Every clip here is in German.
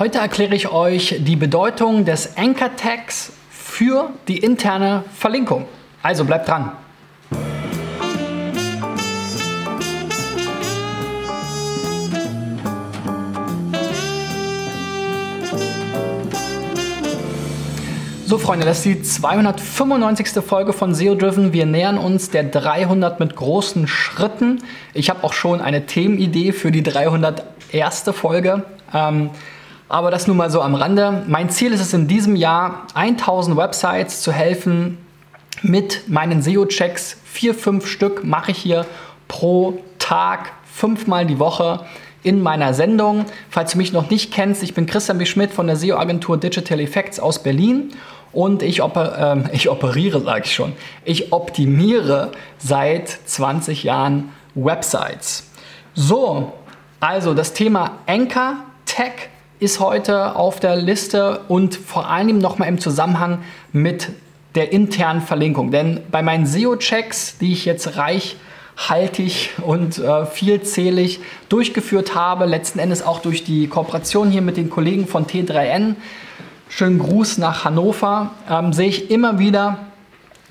Heute erkläre ich euch die Bedeutung des Anchor Tags für die interne Verlinkung. Also bleibt dran. So Freunde, das ist die 295. Folge von SEO Driven. Wir nähern uns der 300 mit großen Schritten. Ich habe auch schon eine Themenidee für die 301. Folge. Ähm, aber das nun mal so am Rande. Mein Ziel ist es in diesem Jahr, 1000 Websites zu helfen mit meinen SEO-Checks. Vier, fünf Stück mache ich hier pro Tag, fünfmal die Woche in meiner Sendung. Falls du mich noch nicht kennst, ich bin Christian B. Schmidt von der SEO-Agentur Digital Effects aus Berlin und ich, oper äh, ich operiere, sage ich schon, ich optimiere seit 20 Jahren Websites. So, also das Thema Anchor Tech ist heute auf der Liste und vor allem nochmal im Zusammenhang mit der internen Verlinkung. Denn bei meinen SEO-Checks, die ich jetzt reichhaltig und äh, vielzählig durchgeführt habe, letzten Endes auch durch die Kooperation hier mit den Kollegen von T3N, schönen Gruß nach Hannover, ähm, sehe ich immer wieder,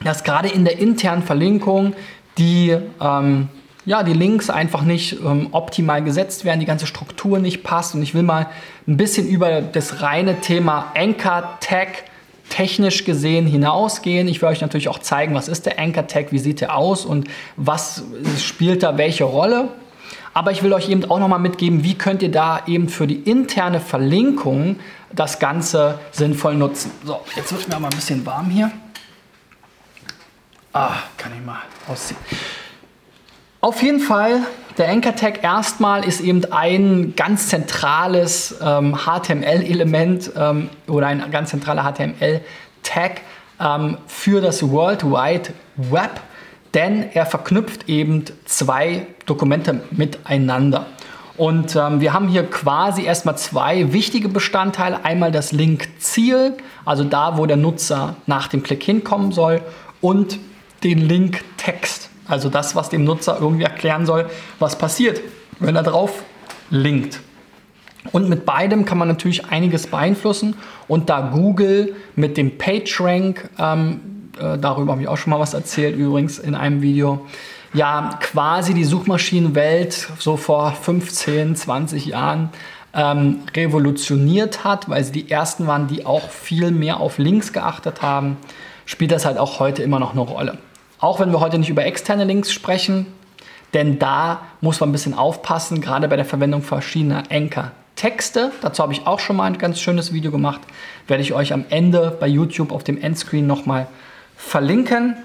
dass gerade in der internen Verlinkung die, ähm, ja, die Links einfach nicht ähm, optimal gesetzt werden, die ganze Struktur nicht passt. Und ich will mal ein bisschen über das reine Thema Anchor Tag technisch gesehen hinausgehen. Ich will euch natürlich auch zeigen, was ist der Anchor Tag, wie sieht der aus und was spielt da welche Rolle. Aber ich will euch eben auch nochmal mitgeben, wie könnt ihr da eben für die interne Verlinkung das Ganze sinnvoll nutzen. So, jetzt wird mir aber ein bisschen warm hier. Ah, kann ich mal ausziehen. Auf jeden Fall, der Anchor Tag erstmal ist eben ein ganz zentrales ähm, HTML-Element ähm, oder ein ganz zentraler HTML-Tag ähm, für das World Wide Web, denn er verknüpft eben zwei Dokumente miteinander. Und ähm, wir haben hier quasi erstmal zwei wichtige Bestandteile. Einmal das Link-Ziel, also da, wo der Nutzer nach dem Klick hinkommen soll, und den Link-Text, also das, was dem Nutzer irgendwie erklären soll, was passiert, wenn er drauf linkt. Und mit beidem kann man natürlich einiges beeinflussen. Und da Google mit dem PageRank, ähm, äh, darüber habe ich auch schon mal was erzählt, übrigens in einem Video, ja quasi die Suchmaschinenwelt so vor 15, 20 Jahren ähm, revolutioniert hat, weil sie die ersten waren, die auch viel mehr auf Links geachtet haben, spielt das halt auch heute immer noch eine Rolle. Auch wenn wir heute nicht über externe Links sprechen, denn da muss man ein bisschen aufpassen, gerade bei der Verwendung verschiedener Anchor. Texte, dazu habe ich auch schon mal ein ganz schönes Video gemacht, werde ich euch am Ende bei YouTube auf dem Endscreen nochmal verlinken.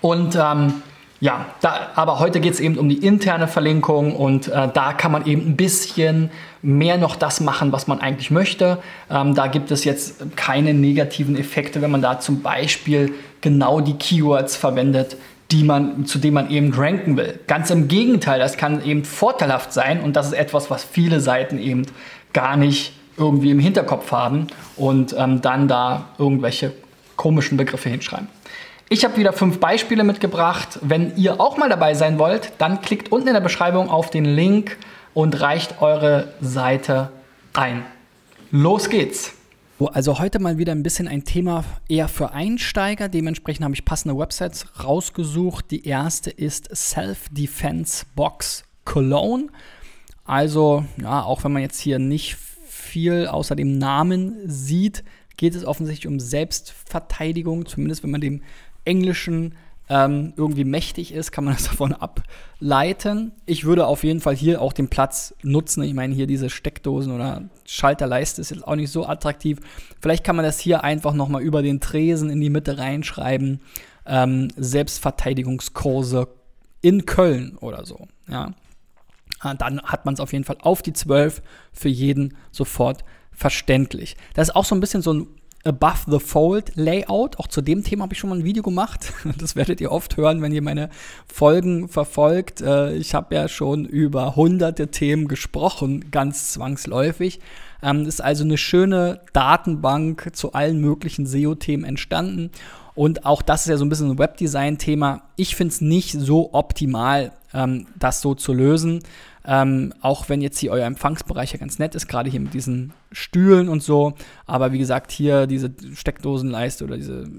Und ähm, ja, da, aber heute geht es eben um die interne Verlinkung und äh, da kann man eben ein bisschen mehr noch das machen, was man eigentlich möchte. Ähm, da gibt es jetzt keine negativen Effekte, wenn man da zum Beispiel genau die Keywords verwendet, die man, zu denen man eben ranken will. Ganz im Gegenteil, das kann eben vorteilhaft sein und das ist etwas, was viele Seiten eben gar nicht irgendwie im Hinterkopf haben und ähm, dann da irgendwelche komischen Begriffe hinschreiben. Ich habe wieder fünf Beispiele mitgebracht. Wenn ihr auch mal dabei sein wollt, dann klickt unten in der Beschreibung auf den Link und reicht eure Seite ein. Los geht's! Also heute mal wieder ein bisschen ein Thema eher für Einsteiger. Dementsprechend habe ich passende Websites rausgesucht. Die erste ist Self-Defense Box Cologne. Also, ja, auch wenn man jetzt hier nicht viel außer dem Namen sieht, geht es offensichtlich um Selbstverteidigung, zumindest wenn man dem Englischen ähm, irgendwie mächtig ist, kann man das davon ableiten. Ich würde auf jeden Fall hier auch den Platz nutzen. Ich meine, hier diese Steckdosen oder Schalterleiste ist jetzt auch nicht so attraktiv. Vielleicht kann man das hier einfach nochmal über den Tresen in die Mitte reinschreiben. Ähm, Selbstverteidigungskurse in Köln oder so. Ja. Ah, dann hat man es auf jeden Fall auf die 12 für jeden sofort verständlich. Das ist auch so ein bisschen so ein Above the Fold Layout. Auch zu dem Thema habe ich schon mal ein Video gemacht. Das werdet ihr oft hören, wenn ihr meine Folgen verfolgt. Äh, ich habe ja schon über hunderte Themen gesprochen, ganz zwangsläufig. Es ähm, ist also eine schöne Datenbank zu allen möglichen SEO-Themen entstanden. Und auch das ist ja so ein bisschen ein Webdesign-Thema. Ich finde es nicht so optimal, ähm, das so zu lösen. Ähm, auch wenn jetzt hier euer Empfangsbereich ja ganz nett ist, gerade hier mit diesen Stühlen und so. Aber wie gesagt, hier diese Steckdosenleiste oder diese,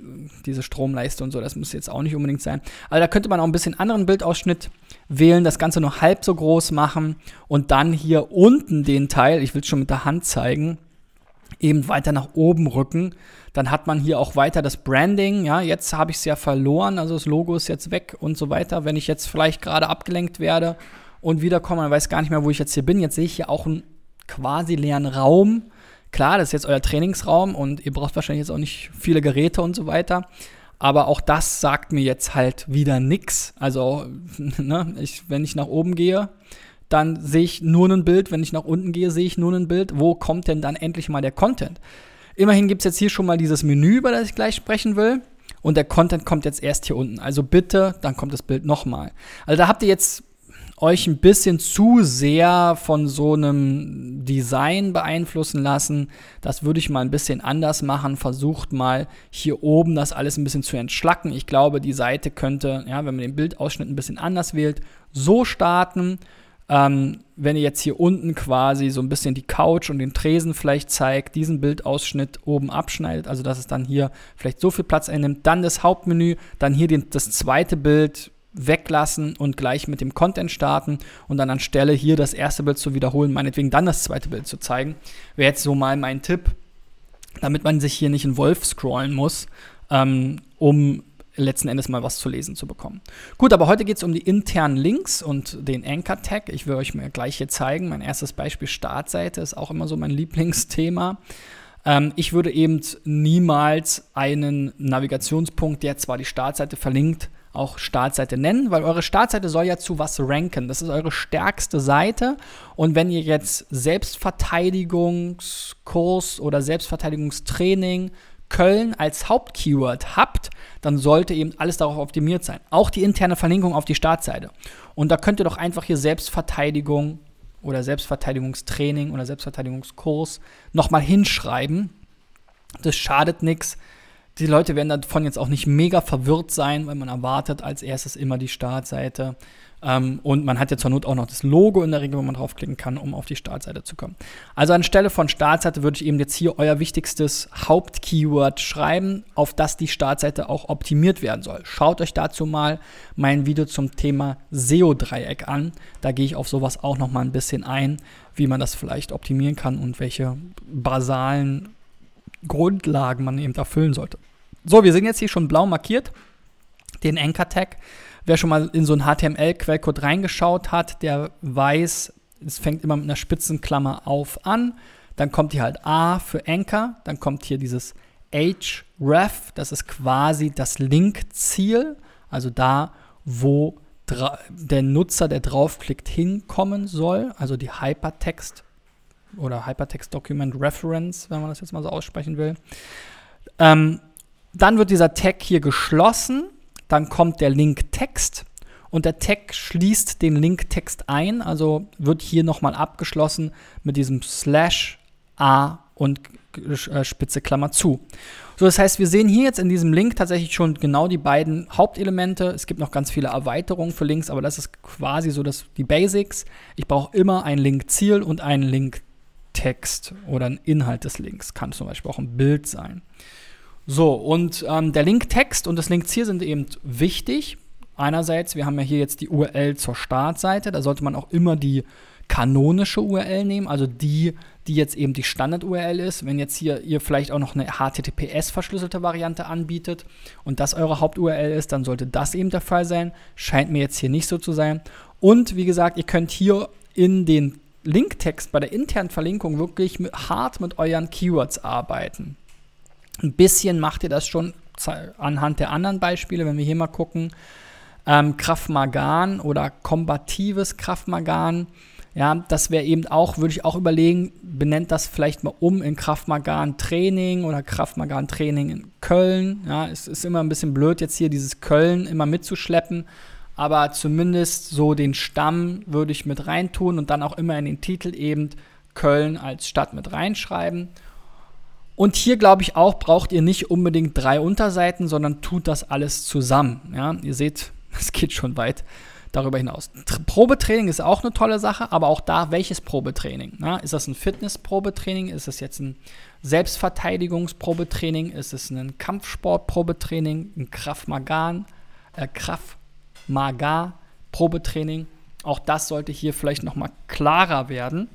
diese Stromleiste und so, das muss jetzt auch nicht unbedingt sein. Also da könnte man auch ein bisschen anderen Bildausschnitt wählen, das Ganze nur halb so groß machen und dann hier unten den Teil, ich will es schon mit der Hand zeigen, eben weiter nach oben rücken. Dann hat man hier auch weiter das Branding. Ja, jetzt habe ich es ja verloren, also das Logo ist jetzt weg und so weiter. Wenn ich jetzt vielleicht gerade abgelenkt werde und wiederkomme, dann weiß gar nicht mehr, wo ich jetzt hier bin. Jetzt sehe ich hier auch einen quasi leeren Raum. Klar, das ist jetzt euer Trainingsraum und ihr braucht wahrscheinlich jetzt auch nicht viele Geräte und so weiter. Aber auch das sagt mir jetzt halt wieder nichts. Also, ne, ich, wenn ich nach oben gehe, dann sehe ich nur ein Bild. Wenn ich nach unten gehe, sehe ich nur ein Bild. Wo kommt denn dann endlich mal der Content? Immerhin gibt es jetzt hier schon mal dieses Menü, über das ich gleich sprechen will. Und der Content kommt jetzt erst hier unten. Also bitte, dann kommt das Bild nochmal. Also da habt ihr jetzt euch ein bisschen zu sehr von so einem Design beeinflussen lassen. Das würde ich mal ein bisschen anders machen. Versucht mal hier oben das alles ein bisschen zu entschlacken. Ich glaube, die Seite könnte, ja, wenn man den Bildausschnitt ein bisschen anders wählt, so starten. Ähm, wenn ihr jetzt hier unten quasi so ein bisschen die Couch und den Tresen vielleicht zeigt, diesen Bildausschnitt oben abschneidet, also dass es dann hier vielleicht so viel Platz einnimmt, dann das Hauptmenü, dann hier den, das zweite Bild weglassen und gleich mit dem Content starten und dann anstelle hier das erste Bild zu wiederholen, meinetwegen dann das zweite Bild zu zeigen, wäre jetzt so mal mein Tipp, damit man sich hier nicht in Wolf scrollen muss, ähm, um letzten Endes mal was zu lesen zu bekommen. Gut, aber heute geht es um die internen Links und den Anchor-Tag. Ich will euch mal gleich hier zeigen. Mein erstes Beispiel Startseite ist auch immer so mein Lieblingsthema. Ähm, ich würde eben niemals einen Navigationspunkt, der zwar die Startseite verlinkt, auch Startseite nennen, weil eure Startseite soll ja zu was ranken. Das ist eure stärkste Seite. Und wenn ihr jetzt Selbstverteidigungskurs oder Selbstverteidigungstraining Köln als Hauptkeyword habt, dann sollte eben alles darauf optimiert sein. Auch die interne Verlinkung auf die Startseite. Und da könnt ihr doch einfach hier Selbstverteidigung oder Selbstverteidigungstraining oder Selbstverteidigungskurs nochmal hinschreiben. Das schadet nichts. Die Leute werden davon jetzt auch nicht mega verwirrt sein, weil man erwartet als erstes immer die Startseite. Ähm, und man hat ja zur Not auch noch das Logo in der Regel, wo man draufklicken kann, um auf die Startseite zu kommen. Also anstelle von Startseite würde ich eben jetzt hier euer wichtigstes Hauptkeyword schreiben, auf das die Startseite auch optimiert werden soll. Schaut euch dazu mal mein Video zum Thema SEO-Dreieck an. Da gehe ich auf sowas auch noch mal ein bisschen ein, wie man das vielleicht optimieren kann und welche basalen Grundlagen man eben erfüllen sollte. So, wir sind jetzt hier schon blau markiert, den Anchor-Tag. Wer schon mal in so einen HTML-Quellcode reingeschaut hat, der weiß, es fängt immer mit einer Spitzenklammer auf an. Dann kommt hier halt A für Anchor. Dann kommt hier dieses href. Das ist quasi das Linkziel. Also da, wo der Nutzer, der draufklickt, hinkommen soll. Also die Hypertext oder Hypertext Document Reference, wenn man das jetzt mal so aussprechen will. Ähm, dann wird dieser Tag hier geschlossen dann kommt der Link-Text und der Tag schließt den Link-Text ein, also wird hier nochmal abgeschlossen mit diesem Slash A und äh, Spitze Klammer zu. So, das heißt, wir sehen hier jetzt in diesem Link tatsächlich schon genau die beiden Hauptelemente. Es gibt noch ganz viele Erweiterungen für Links, aber das ist quasi so das, die Basics. Ich brauche immer ein Link-Ziel und einen Link-Text oder einen Inhalt des Links. Kann zum Beispiel auch ein Bild sein. So, und ähm, der Linktext und das Linkziel sind eben wichtig. Einerseits, wir haben ja hier jetzt die URL zur Startseite, da sollte man auch immer die kanonische URL nehmen, also die, die jetzt eben die Standard-URL ist. Wenn jetzt hier ihr vielleicht auch noch eine HTTPS-verschlüsselte Variante anbietet und das eure Haupt-URL ist, dann sollte das eben der Fall sein. Scheint mir jetzt hier nicht so zu sein. Und wie gesagt, ihr könnt hier in den Linktext bei der internen Verlinkung wirklich mit, hart mit euren Keywords arbeiten. Ein bisschen macht ihr das schon anhand der anderen Beispiele, wenn wir hier mal gucken. Ähm, Kraftmagan oder kombatives Kraftmagan. Ja, das wäre eben auch, würde ich auch überlegen, benennt das vielleicht mal um in Kraftmagan Training oder Kraftmagan Training in Köln. Ja, es ist immer ein bisschen blöd, jetzt hier dieses Köln immer mitzuschleppen, aber zumindest so den Stamm würde ich mit reintun und dann auch immer in den Titel eben Köln als Stadt mit reinschreiben. Und hier glaube ich auch, braucht ihr nicht unbedingt drei Unterseiten, sondern tut das alles zusammen. Ja, ihr seht, es geht schon weit. darüber hinaus. Tr Probetraining ist auch eine tolle Sache, aber auch da, welches Probetraining? Na, ist das ein Fitness-Probetraining? Ist es jetzt ein Selbstverteidigungsprobetraining? Ist es ein Kampfsport-Probetraining? Ein Kraft-Magan? Äh, Kraft-Maga-Probetraining? Auch das sollte hier vielleicht nochmal klarer werden.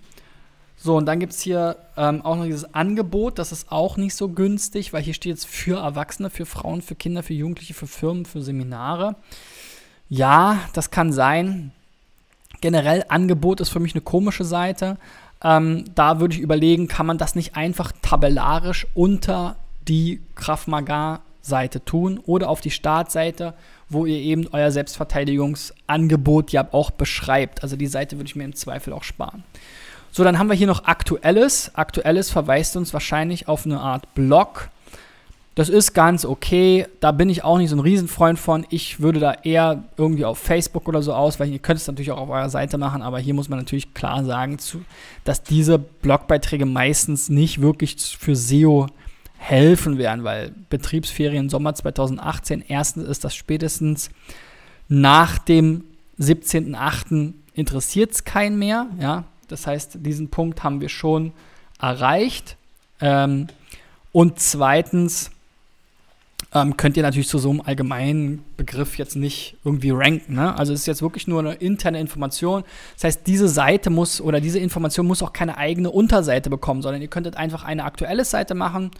So, und dann gibt es hier ähm, auch noch dieses Angebot, das ist auch nicht so günstig, weil hier steht jetzt für Erwachsene, für Frauen, für Kinder, für Jugendliche, für Firmen, für Seminare. Ja, das kann sein. Generell Angebot ist für mich eine komische Seite. Ähm, da würde ich überlegen, kann man das nicht einfach tabellarisch unter die Krav Seite tun oder auf die Startseite, wo ihr eben euer Selbstverteidigungsangebot ja auch beschreibt. Also die Seite würde ich mir im Zweifel auch sparen. So, dann haben wir hier noch Aktuelles. Aktuelles verweist uns wahrscheinlich auf eine Art Blog. Das ist ganz okay. Da bin ich auch nicht so ein Riesenfreund von. Ich würde da eher irgendwie auf Facebook oder so ausweichen. Ihr könnt es natürlich auch auf eurer Seite machen, aber hier muss man natürlich klar sagen, dass diese Blogbeiträge meistens nicht wirklich für SEO helfen werden, weil Betriebsferien Sommer 2018, erstens ist das spätestens nach dem 17.8. interessiert es keinen mehr. Ja? Das heißt, diesen Punkt haben wir schon erreicht. Ähm, und zweitens ähm, könnt ihr natürlich zu so einem allgemeinen Begriff jetzt nicht irgendwie ranken. Ne? Also es ist jetzt wirklich nur eine interne Information. Das heißt, diese Seite muss oder diese Information muss auch keine eigene Unterseite bekommen, sondern ihr könntet einfach eine aktuelle Seite machen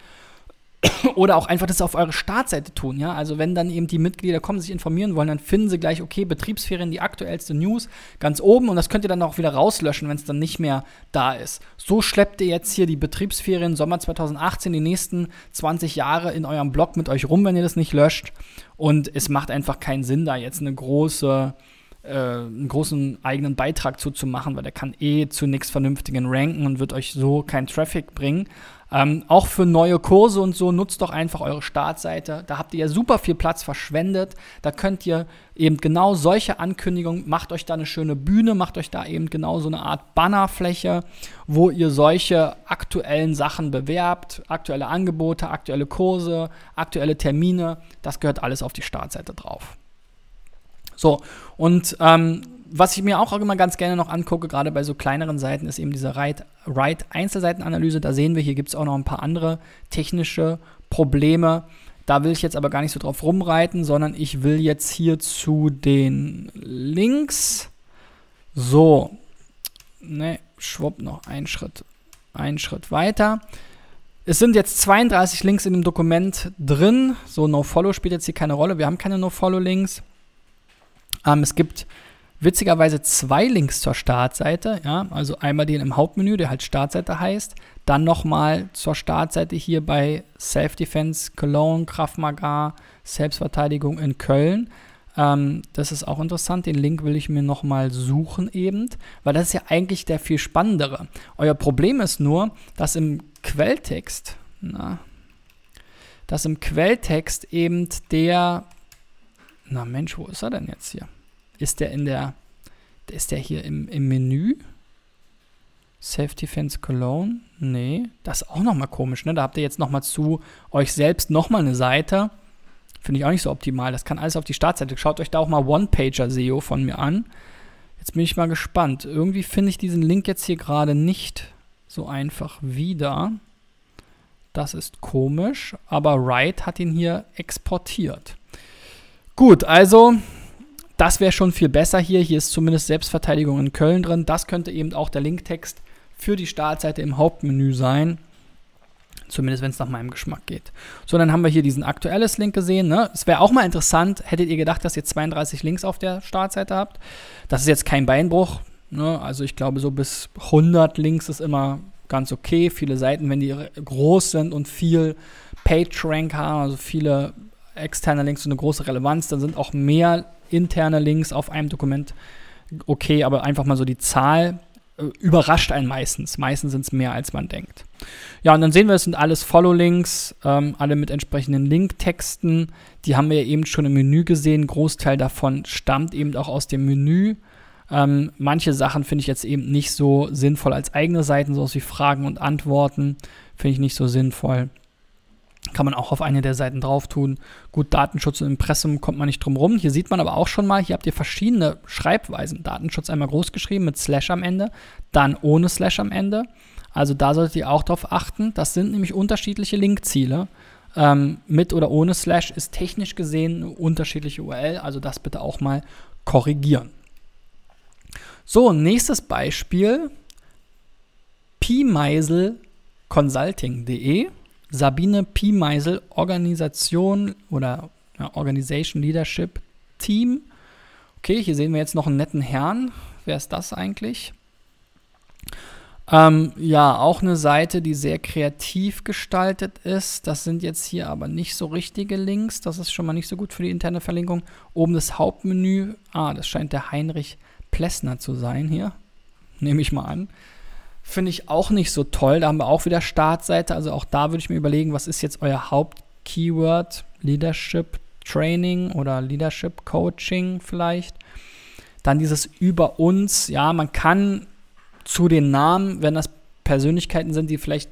oder auch einfach das auf eure Startseite tun, ja. Also wenn dann eben die Mitglieder kommen, sich informieren wollen, dann finden sie gleich, okay, Betriebsferien, die aktuellste News, ganz oben und das könnt ihr dann auch wieder rauslöschen, wenn es dann nicht mehr da ist. So schleppt ihr jetzt hier die Betriebsferien Sommer 2018, die nächsten 20 Jahre in eurem Blog mit euch rum, wenn ihr das nicht löscht. Und es macht einfach keinen Sinn, da jetzt eine große äh, einen großen eigenen Beitrag zuzumachen, weil der kann eh zu nichts Vernünftigen ranken und wird euch so keinen Traffic bringen. Ähm, auch für neue Kurse und so nutzt doch einfach eure Startseite. Da habt ihr ja super viel Platz verschwendet. Da könnt ihr eben genau solche Ankündigungen, macht euch da eine schöne Bühne, macht euch da eben genau so eine Art Bannerfläche, wo ihr solche aktuellen Sachen bewerbt, aktuelle Angebote, aktuelle Kurse, aktuelle Termine. Das gehört alles auf die Startseite drauf. So, und ähm, was ich mir auch immer ganz gerne noch angucke, gerade bei so kleineren Seiten, ist eben diese Write-Einzelseitenanalyse. Da sehen wir, hier gibt es auch noch ein paar andere technische Probleme. Da will ich jetzt aber gar nicht so drauf rumreiten, sondern ich will jetzt hier zu den Links. So, ne, schwupp, noch einen Schritt, einen Schritt weiter. Es sind jetzt 32 Links in dem Dokument drin. So, No-Follow spielt jetzt hier keine Rolle. Wir haben keine No-Follow-Links. Ähm, es gibt witzigerweise zwei Links zur Startseite. Ja? Also einmal den im Hauptmenü, der halt Startseite heißt. Dann nochmal zur Startseite hier bei Self-Defense Cologne, Kraft Maga, Selbstverteidigung in Köln. Ähm, das ist auch interessant. Den Link will ich mir nochmal suchen eben, weil das ist ja eigentlich der viel spannendere. Euer Problem ist nur, dass im Quelltext, na, dass im Quelltext eben der, na Mensch, wo ist er denn jetzt hier? Ist der in der, ist der hier im, im Menü? Self-Defense Cologne? Nee, das ist auch nochmal komisch, ne? Da habt ihr jetzt nochmal zu euch selbst nochmal eine Seite. Finde ich auch nicht so optimal. Das kann alles auf die Startseite. Schaut euch da auch mal One-Pager-SEO von mir an. Jetzt bin ich mal gespannt. Irgendwie finde ich diesen Link jetzt hier gerade nicht so einfach wieder. Das ist komisch, aber Wright hat ihn hier exportiert. Gut, also das wäre schon viel besser hier. Hier ist zumindest Selbstverteidigung in Köln drin. Das könnte eben auch der Linktext für die Startseite im Hauptmenü sein. Zumindest wenn es nach meinem Geschmack geht. So, dann haben wir hier diesen aktuelles Link gesehen. Ne? Es wäre auch mal interessant, hättet ihr gedacht, dass ihr 32 Links auf der Startseite habt. Das ist jetzt kein Beinbruch. Ne? Also ich glaube, so bis 100 Links ist immer ganz okay. Viele Seiten, wenn die groß sind und viel PageRank haben, also viele externe Links und eine große Relevanz, dann sind auch mehr interne Links auf einem Dokument okay, aber einfach mal so die Zahl äh, überrascht einen meistens. Meistens sind es mehr, als man denkt. Ja, und dann sehen wir, es sind alles Follow-Links, ähm, alle mit entsprechenden Linktexten. Die haben wir eben schon im Menü gesehen. Großteil davon stammt eben auch aus dem Menü. Ähm, manche Sachen finde ich jetzt eben nicht so sinnvoll als eigene Seiten, sowas wie Fragen und Antworten, finde ich nicht so sinnvoll. Kann man auch auf eine der Seiten drauf tun. Gut, Datenschutz und Impressum kommt man nicht drum rum. Hier sieht man aber auch schon mal, hier habt ihr verschiedene Schreibweisen. Datenschutz einmal groß geschrieben mit Slash am Ende, dann ohne Slash am Ende. Also da solltet ihr auch darauf achten. Das sind nämlich unterschiedliche Linkziele. Ähm, mit oder ohne Slash ist technisch gesehen eine unterschiedliche URL. Also das bitte auch mal korrigieren. So, nächstes Beispiel. pmeiselconsulting.de Sabine Piemeisel, Organisation oder ja, Organization Leadership Team. Okay, hier sehen wir jetzt noch einen netten Herrn. Wer ist das eigentlich? Ähm, ja, auch eine Seite, die sehr kreativ gestaltet ist. Das sind jetzt hier aber nicht so richtige Links. Das ist schon mal nicht so gut für die interne Verlinkung. Oben das Hauptmenü. Ah, das scheint der Heinrich Plessner zu sein hier. Nehme ich mal an. Finde ich auch nicht so toll. Da haben wir auch wieder Startseite. Also auch da würde ich mir überlegen, was ist jetzt euer Hauptkeyword? Leadership Training oder Leadership Coaching vielleicht. Dann dieses über uns. Ja, man kann zu den Namen, wenn das Persönlichkeiten sind, die vielleicht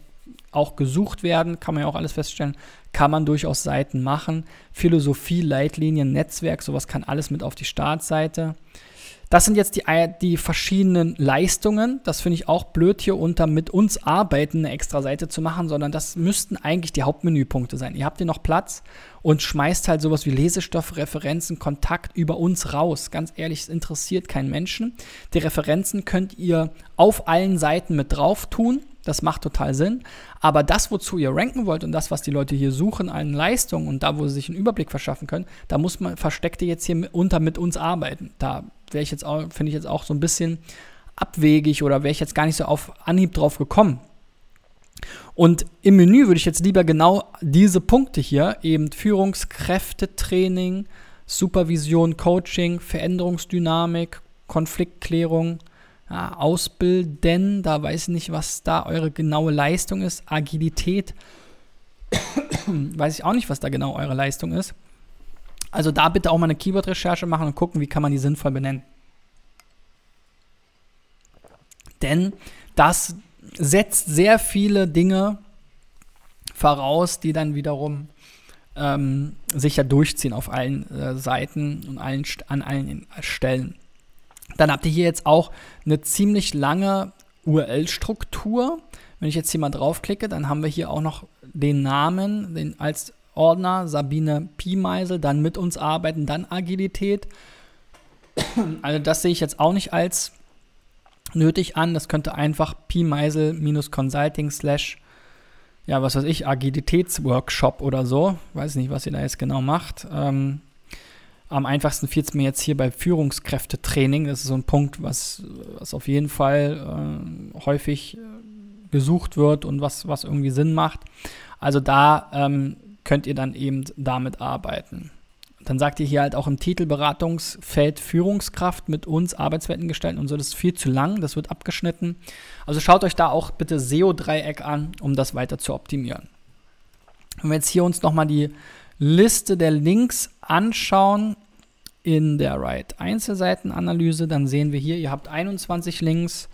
auch gesucht werden, kann man ja auch alles feststellen, kann man durchaus Seiten machen. Philosophie, Leitlinien, Netzwerk, sowas kann alles mit auf die Startseite. Das sind jetzt die, die verschiedenen Leistungen. Das finde ich auch blöd, hier unter mit uns arbeiten eine extra Seite zu machen, sondern das müssten eigentlich die Hauptmenüpunkte sein. Ihr habt hier noch Platz und schmeißt halt sowas wie Lesestoff, Referenzen, Kontakt über uns raus. Ganz ehrlich, es interessiert keinen Menschen. Die Referenzen könnt ihr auf allen Seiten mit drauf tun. Das macht total Sinn. Aber das, wozu ihr ranken wollt und das, was die Leute hier suchen an Leistungen und da, wo sie sich einen Überblick verschaffen können, da muss man versteckte jetzt hier unter mit uns arbeiten. Da wäre ich jetzt auch, finde ich jetzt auch so ein bisschen abwegig oder wäre ich jetzt gar nicht so auf Anhieb drauf gekommen. Und im Menü würde ich jetzt lieber genau diese Punkte hier, eben Führungskräftetraining, Supervision, Coaching, Veränderungsdynamik, Konfliktklärung, ausbilden, da weiß ich nicht, was da eure genaue Leistung ist, Agilität, weiß ich auch nicht, was da genau eure Leistung ist. Also da bitte auch mal eine Keyword-Recherche machen und gucken, wie kann man die sinnvoll benennen. Denn das setzt sehr viele Dinge voraus, die dann wiederum ähm, sich ja durchziehen auf allen äh, Seiten und allen, an allen Stellen. Dann habt ihr hier jetzt auch eine ziemlich lange URL-Struktur. Wenn ich jetzt hier mal draufklicke, dann haben wir hier auch noch den Namen den als Ordner, Sabine Piemeisel, dann mit uns arbeiten, dann Agilität. Also das sehe ich jetzt auch nicht als nötig an. Das könnte einfach Piemeisel-Consulting slash, ja, was weiß ich, Agilitätsworkshop oder so. Weiß nicht, was ihr da jetzt genau macht. Ähm, am einfachsten fiel es mir jetzt hier bei Führungskräftetraining. Das ist so ein Punkt, was, was auf jeden Fall äh, häufig äh, gesucht wird und was, was irgendwie Sinn macht. Also da ähm, könnt ihr dann eben damit arbeiten. Dann sagt ihr hier halt auch im Titel Beratungsfeld Führungskraft mit uns Arbeitswelten gestalten und so. Das ist viel zu lang, das wird abgeschnitten. Also schaut euch da auch bitte SEO-Dreieck an, um das weiter zu optimieren. Wenn wir jetzt hier uns nochmal die Liste der Links anschauen in der Right Einzelseitenanalyse, dann sehen wir hier, ihr habt 21 Links.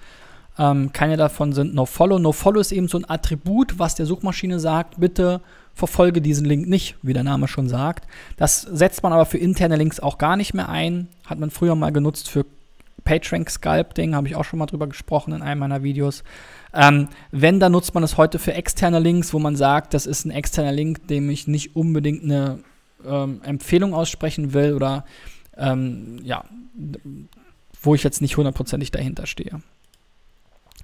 Ähm, keine davon sind NoFollow. NoFollow ist eben so ein Attribut, was der Suchmaschine sagt, bitte verfolge diesen Link nicht, wie der Name schon sagt. Das setzt man aber für interne Links auch gar nicht mehr ein. Hat man früher mal genutzt für PageRank Sculpting, habe ich auch schon mal drüber gesprochen in einem meiner Videos. Ähm, wenn, dann nutzt man es heute für externe Links, wo man sagt, das ist ein externer Link, dem ich nicht unbedingt eine ähm, Empfehlung aussprechen will oder ähm, ja, wo ich jetzt nicht hundertprozentig dahinter stehe.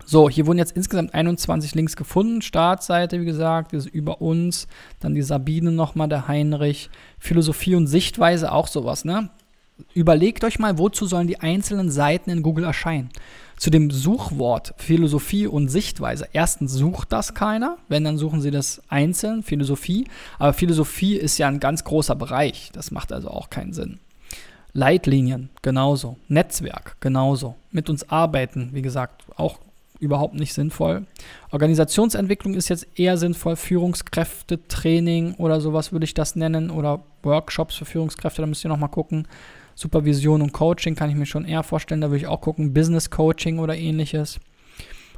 So, hier wurden jetzt insgesamt 21 Links gefunden. Startseite, wie gesagt, ist über uns. Dann die Sabine nochmal, der Heinrich. Philosophie und Sichtweise, auch sowas, ne? Überlegt euch mal, wozu sollen die einzelnen Seiten in Google erscheinen? Zu dem Suchwort Philosophie und Sichtweise. Erstens sucht das keiner, wenn dann suchen sie das einzeln, Philosophie. Aber Philosophie ist ja ein ganz großer Bereich. Das macht also auch keinen Sinn. Leitlinien genauso. Netzwerk genauso. Mit uns arbeiten, wie gesagt, auch überhaupt nicht sinnvoll. Organisationsentwicklung ist jetzt eher sinnvoll. Führungskräftetraining oder sowas würde ich das nennen. Oder Workshops für Führungskräfte, da müsst ihr nochmal gucken. Supervision und Coaching kann ich mir schon eher vorstellen. Da würde ich auch gucken. Business Coaching oder ähnliches.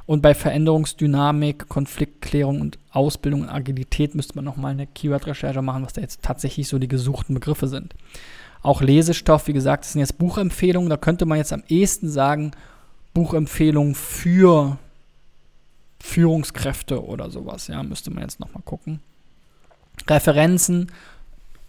Und bei Veränderungsdynamik, Konfliktklärung und Ausbildung und Agilität müsste man nochmal eine Keyword-Recherche machen, was da jetzt tatsächlich so die gesuchten Begriffe sind. Auch Lesestoff, wie gesagt, das sind jetzt Buchempfehlungen. Da könnte man jetzt am ehesten sagen, Buchempfehlungen für Führungskräfte oder sowas. Ja, müsste man jetzt nochmal gucken. Referenzen.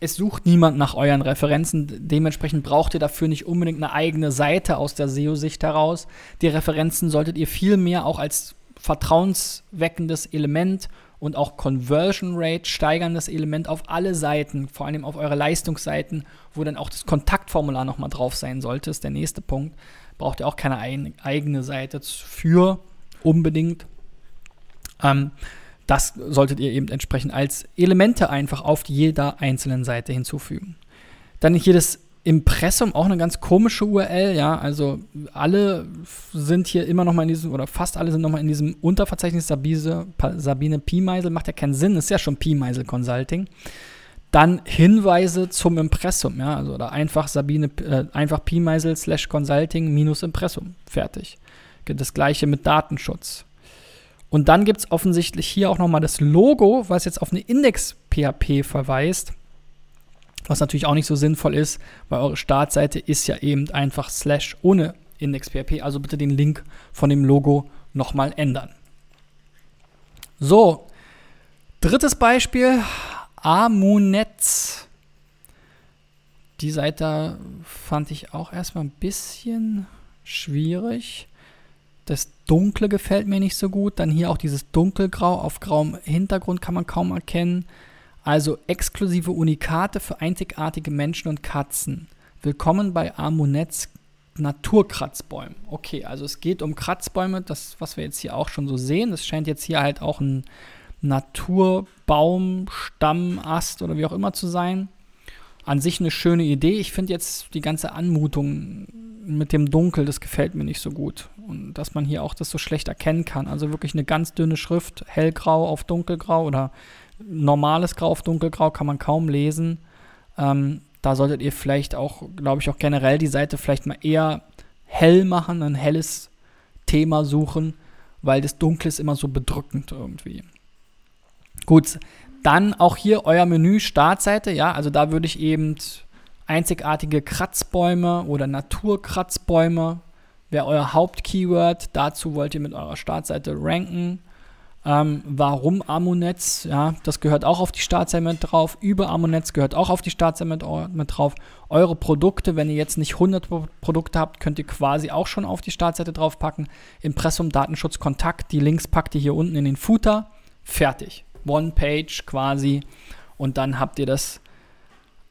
Es sucht niemand nach euren Referenzen. Dementsprechend braucht ihr dafür nicht unbedingt eine eigene Seite aus der SEO-Sicht heraus. Die Referenzen solltet ihr vielmehr auch als vertrauensweckendes Element und auch Conversion Rate steigerndes Element auf alle Seiten, vor allem auf eure Leistungsseiten, wo dann auch das Kontaktformular nochmal drauf sein sollte, ist der nächste Punkt. Braucht ihr auch keine ein, eigene Seite für unbedingt. Ähm, das solltet ihr eben entsprechend als Elemente einfach auf jeder einzelnen Seite hinzufügen. Dann hier das Impressum, auch eine ganz komische URL, ja, also alle sind hier immer noch mal in diesem, oder fast alle sind noch mal in diesem Unterverzeichnis Sabine, Sabine Piemeisel, macht ja keinen Sinn, ist ja schon Piemeisel Consulting. Dann Hinweise zum Impressum, ja, also oder einfach Sabine, äh, einfach Piemeisel slash Consulting minus Impressum, fertig. Das gleiche mit Datenschutz. Und dann gibt es offensichtlich hier auch noch mal das Logo, was jetzt auf eine Index-PHP verweist was natürlich auch nicht so sinnvoll ist, weil eure Startseite ist ja eben einfach slash ohne Index.php. Also bitte den Link von dem Logo nochmal ändern. So, drittes Beispiel, Amunetz. Die Seite fand ich auch erstmal ein bisschen schwierig. Das Dunkle gefällt mir nicht so gut. Dann hier auch dieses Dunkelgrau auf grauem Hintergrund kann man kaum erkennen. Also exklusive Unikate für einzigartige Menschen und Katzen. Willkommen bei Amunets Naturkratzbäumen. Okay, also es geht um Kratzbäume, das, was wir jetzt hier auch schon so sehen. Das scheint jetzt hier halt auch ein Naturbaum, Stamm, Ast oder wie auch immer zu sein. An sich eine schöne Idee. Ich finde jetzt die ganze Anmutung mit dem Dunkel, das gefällt mir nicht so gut. Und dass man hier auch das so schlecht erkennen kann. Also wirklich eine ganz dünne Schrift, hellgrau auf dunkelgrau oder normales Grau auf dunkelgrau kann man kaum lesen. Ähm, da solltet ihr vielleicht auch, glaube ich, auch generell die Seite vielleicht mal eher hell machen, ein helles Thema suchen, weil das Dunkle ist immer so bedrückend irgendwie. Gut, dann auch hier euer Menü Startseite, ja, also da würde ich eben einzigartige Kratzbäume oder Naturkratzbäume wäre euer Hauptkeyword. Dazu wollt ihr mit eurer Startseite ranken. Ähm, warum Amunetz? Ja, das gehört auch auf die Startseite mit drauf. Über Amunetz gehört auch auf die Startseite mit, mit, drauf. Eure Produkte, wenn ihr jetzt nicht 100 Produkte habt, könnt ihr quasi auch schon auf die Startseite draufpacken. Impressum, Datenschutz, Kontakt. Die Links packt ihr hier unten in den Footer. Fertig. One Page quasi. Und dann habt ihr das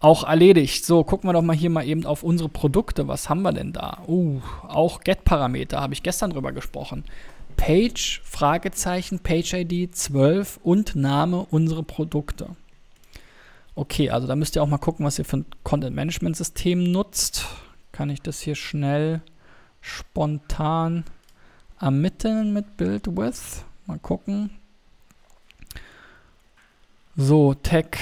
auch erledigt. So, gucken wir doch mal hier mal eben auf unsere Produkte. Was haben wir denn da? Uh, auch Get-Parameter, habe ich gestern drüber gesprochen. Page, Fragezeichen, Page ID 12 und Name unsere Produkte. Okay, also da müsst ihr auch mal gucken, was ihr für ein Content-Management-System nutzt. Kann ich das hier schnell spontan ermitteln mit Build With? Mal gucken. So, Tech.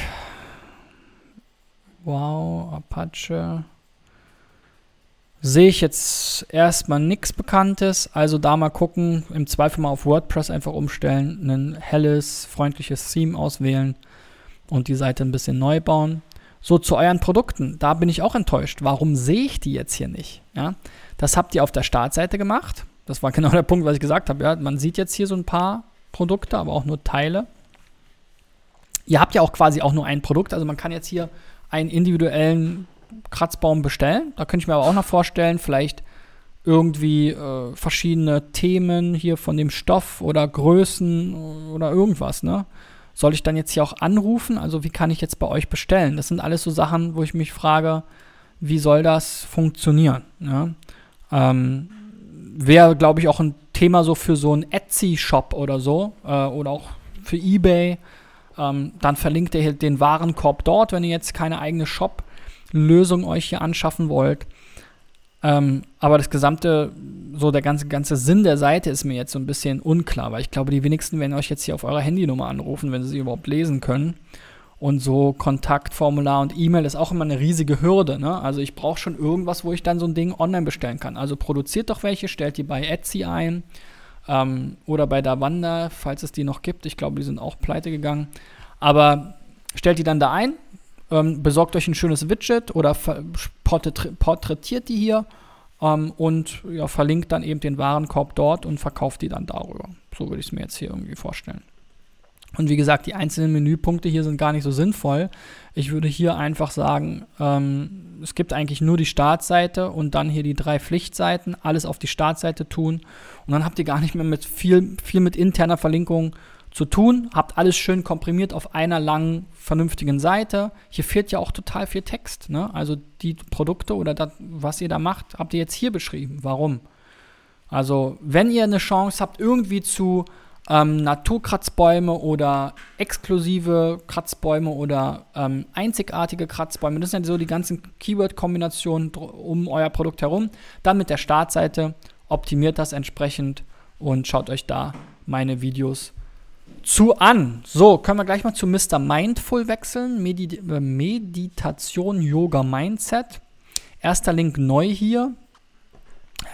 Wow, Apache sehe ich jetzt erstmal nichts Bekanntes. Also da mal gucken, im Zweifel mal auf WordPress einfach umstellen, ein helles, freundliches Theme auswählen und die Seite ein bisschen neu bauen. So zu euren Produkten, da bin ich auch enttäuscht. Warum sehe ich die jetzt hier nicht? Ja, das habt ihr auf der Startseite gemacht. Das war genau der Punkt, was ich gesagt habe. Ja, man sieht jetzt hier so ein paar Produkte, aber auch nur Teile. Ihr habt ja auch quasi auch nur ein Produkt, also man kann jetzt hier einen individuellen Kratzbaum bestellen. Da könnte ich mir aber auch noch vorstellen, vielleicht irgendwie äh, verschiedene Themen hier von dem Stoff oder Größen oder irgendwas, ne? Soll ich dann jetzt hier auch anrufen? Also wie kann ich jetzt bei euch bestellen? Das sind alles so Sachen, wo ich mich frage, wie soll das funktionieren? Ja? Ähm, Wäre, glaube ich, auch ein Thema so für so einen Etsy-Shop oder so äh, oder auch für eBay. Ähm, dann verlinkt ihr den Warenkorb dort, wenn ihr jetzt keine eigene Shop Lösung euch hier anschaffen wollt. Ähm, aber das gesamte, so der ganze, ganze Sinn der Seite ist mir jetzt so ein bisschen unklar, weil ich glaube, die wenigsten werden euch jetzt hier auf eurer Handynummer anrufen, wenn sie sie überhaupt lesen können. Und so Kontaktformular und E-Mail ist auch immer eine riesige Hürde. Ne? Also ich brauche schon irgendwas, wo ich dann so ein Ding online bestellen kann. Also produziert doch welche, stellt die bei Etsy ein ähm, oder bei Davanda, falls es die noch gibt. Ich glaube, die sind auch pleite gegangen. Aber stellt die dann da ein, ähm, besorgt euch ein schönes Widget oder porträtiert die hier ähm, und ja, verlinkt dann eben den Warenkorb dort und verkauft die dann darüber. So würde ich es mir jetzt hier irgendwie vorstellen. Und wie gesagt, die einzelnen Menüpunkte hier sind gar nicht so sinnvoll. Ich würde hier einfach sagen, ähm, es gibt eigentlich nur die Startseite und dann hier die drei Pflichtseiten, alles auf die Startseite tun. Und dann habt ihr gar nicht mehr mit viel, viel mit interner Verlinkung zu tun, habt alles schön komprimiert auf einer langen, vernünftigen Seite. Hier fehlt ja auch total viel Text. Ne? Also die Produkte oder das, was ihr da macht, habt ihr jetzt hier beschrieben. Warum? Also, wenn ihr eine Chance habt, irgendwie zu ähm, Naturkratzbäume oder exklusive Kratzbäume oder ähm, einzigartige Kratzbäume, das sind ja so die ganzen Keyword-Kombinationen um euer Produkt herum, dann mit der Startseite optimiert das entsprechend und schaut euch da meine Videos zu an. So, können wir gleich mal zu Mr. Mindful wechseln. Medi äh, Meditation, Yoga, Mindset. Erster Link neu hier.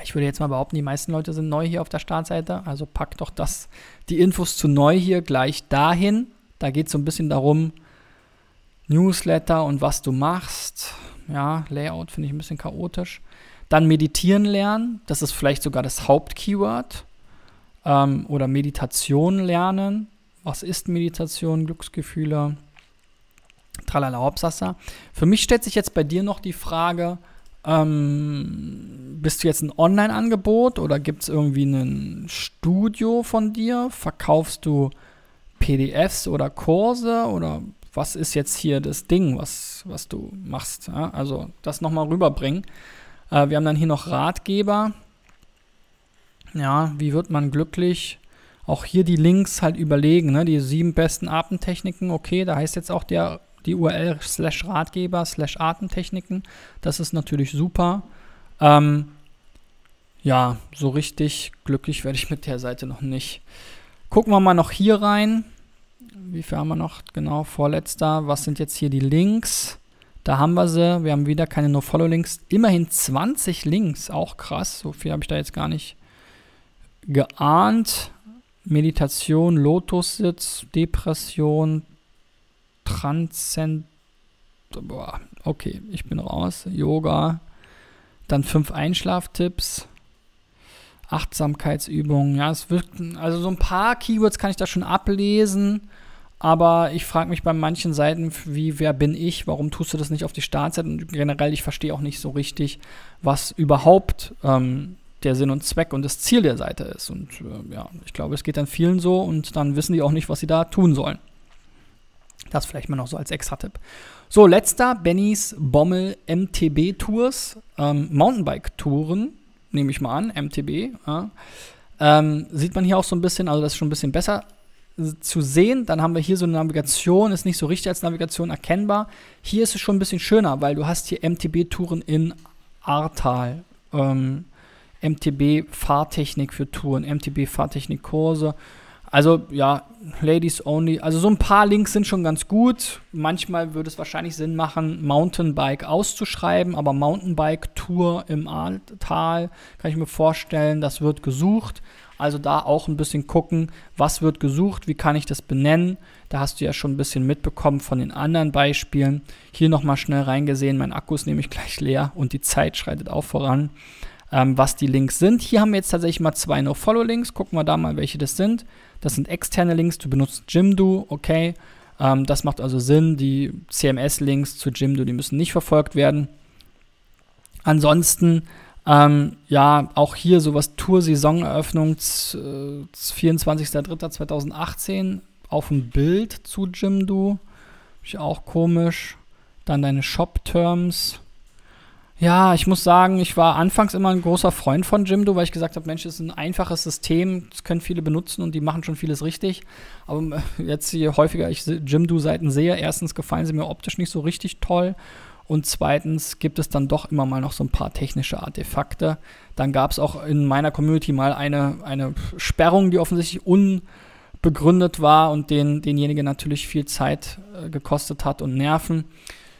Ich würde jetzt mal behaupten, die meisten Leute sind neu hier auf der Startseite. Also packt doch das, die Infos zu neu hier gleich dahin. Da geht es so ein bisschen darum, Newsletter und was du machst. Ja, Layout finde ich ein bisschen chaotisch. Dann meditieren lernen. Das ist vielleicht sogar das Hauptkeyword. Ähm, oder Meditation lernen was ist Meditation, Glücksgefühle, tralala Hopsassa. Für mich stellt sich jetzt bei dir noch die Frage, ähm, bist du jetzt ein Online-Angebot oder gibt es irgendwie ein Studio von dir? Verkaufst du PDFs oder Kurse oder was ist jetzt hier das Ding, was, was du machst? Ja? Also das nochmal rüberbringen. Äh, wir haben dann hier noch Ratgeber. Ja, wie wird man glücklich? auch hier die Links halt überlegen, ne? die sieben besten Atemtechniken, okay, da heißt jetzt auch der, die URL slash Ratgeber slash Atemtechniken, das ist natürlich super. Ähm, ja, so richtig glücklich werde ich mit der Seite noch nicht. Gucken wir mal noch hier rein. Wie viel haben wir noch? Genau, vorletzter. Was sind jetzt hier die Links? Da haben wir sie. Wir haben wieder keine No-Follow-Links. Immerhin 20 Links, auch krass. So viel habe ich da jetzt gar nicht geahnt. Meditation, Lotussitz, Depression, Transzend. Boah, okay, ich bin raus. Yoga. Dann fünf Einschlaftipps. Achtsamkeitsübungen. Ja, es wird, also so ein paar Keywords kann ich da schon ablesen. Aber ich frage mich bei manchen Seiten, wie, wer bin ich? Warum tust du das nicht auf die Startseite? Und generell, ich verstehe auch nicht so richtig, was überhaupt ähm, der Sinn und Zweck und das Ziel der Seite ist. Und äh, ja, ich glaube, es geht dann vielen so und dann wissen die auch nicht, was sie da tun sollen. Das vielleicht mal noch so als Extra-Tipp. So, letzter, Bennys Bommel MTB Tours, ähm, Mountainbike-Touren, nehme ich mal an, MTB. Ja. Ähm, sieht man hier auch so ein bisschen, also das ist schon ein bisschen besser zu sehen. Dann haben wir hier so eine Navigation, ist nicht so richtig als Navigation erkennbar. Hier ist es schon ein bisschen schöner, weil du hast hier MTB-Touren in Ahrtal. Ähm, MTB Fahrtechnik für Touren, MTB Fahrtechnik Kurse. Also ja, Ladies Only. Also so ein paar Links sind schon ganz gut. Manchmal würde es wahrscheinlich Sinn machen, Mountainbike auszuschreiben, aber Mountainbike Tour im Ahrtal kann ich mir vorstellen, das wird gesucht. Also da auch ein bisschen gucken, was wird gesucht, wie kann ich das benennen. Da hast du ja schon ein bisschen mitbekommen von den anderen Beispielen. Hier nochmal schnell reingesehen, mein Akku ist nämlich gleich leer und die Zeit schreitet auch voran ähm, was die Links sind. Hier haben wir jetzt tatsächlich mal zwei No-Follow-Links. Gucken wir da mal, welche das sind. Das sind externe Links. Du benutzt Jimdo, okay. Ähm, das macht also Sinn. Die CMS-Links zu Jimdo, die müssen nicht verfolgt werden. Ansonsten, ähm, ja, auch hier sowas Tour-Saisoneröffnung äh, 24.03.2018 auf dem Bild zu Jimdo. Ist auch komisch. Dann deine Shop-Terms. Ja, ich muss sagen, ich war anfangs immer ein großer Freund von Jimdo, weil ich gesagt habe, Mensch, das ist ein einfaches System, das können viele benutzen und die machen schon vieles richtig. Aber äh, jetzt, je häufiger ich Jimdo-Seiten sehe, erstens gefallen sie mir optisch nicht so richtig toll und zweitens gibt es dann doch immer mal noch so ein paar technische Artefakte. Dann gab es auch in meiner Community mal eine, eine Sperrung, die offensichtlich unbegründet war und den, denjenigen natürlich viel Zeit äh, gekostet hat und Nerven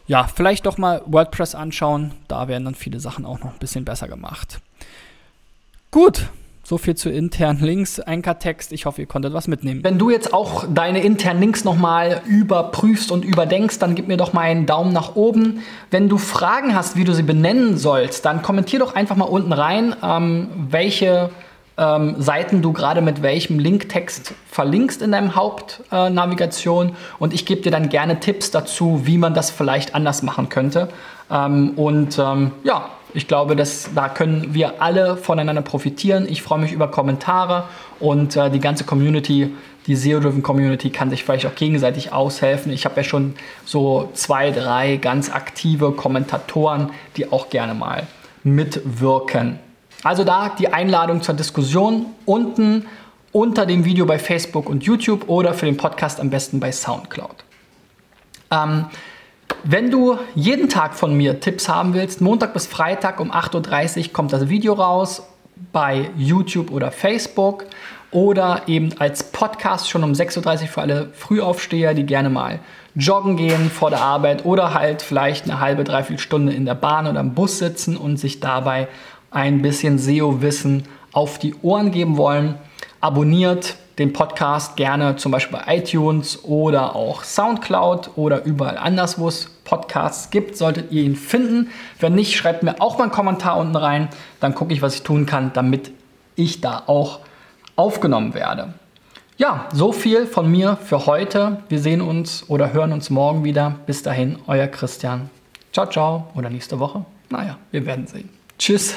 ja, vielleicht doch mal WordPress anschauen. Da werden dann viele Sachen auch noch ein bisschen besser gemacht. Gut, so viel zu internen Links, Anchor-Text. Ich hoffe, ihr konntet was mitnehmen. Wenn du jetzt auch deine internen Links nochmal überprüfst und überdenkst, dann gib mir doch mal einen Daumen nach oben. Wenn du Fragen hast, wie du sie benennen sollst, dann kommentier doch einfach mal unten rein, ähm, welche ähm, Seiten du gerade mit welchem Linktext verlinkst in deinem Hauptnavigation. Äh, und ich gebe dir dann gerne Tipps dazu, wie man das vielleicht anders machen könnte. Ähm, und ähm, ja, ich glaube, dass, da können wir alle voneinander profitieren. Ich freue mich über Kommentare und äh, die ganze Community, die SEO-Driven Community kann sich vielleicht auch gegenseitig aushelfen. Ich habe ja schon so zwei, drei ganz aktive Kommentatoren, die auch gerne mal mitwirken. Also da die Einladung zur Diskussion unten unter dem Video bei Facebook und YouTube oder für den Podcast am besten bei SoundCloud. Ähm, wenn du jeden Tag von mir Tipps haben willst, Montag bis Freitag um 8.30 Uhr kommt das Video raus bei YouTube oder Facebook oder eben als Podcast schon um 6.30 Uhr für alle Frühaufsteher, die gerne mal joggen gehen vor der Arbeit oder halt vielleicht eine halbe, dreiviertel Stunde in der Bahn oder im Bus sitzen und sich dabei ein bisschen SEO-Wissen auf die Ohren geben wollen. Abonniert den Podcast gerne zum Beispiel bei iTunes oder auch SoundCloud oder überall anders, wo es Podcasts gibt, solltet ihr ihn finden. Wenn nicht, schreibt mir auch mal einen Kommentar unten rein. Dann gucke ich, was ich tun kann, damit ich da auch aufgenommen werde. Ja, so viel von mir für heute. Wir sehen uns oder hören uns morgen wieder. Bis dahin, euer Christian. Ciao, ciao. Oder nächste Woche. Naja, wir werden sehen. Tschüss.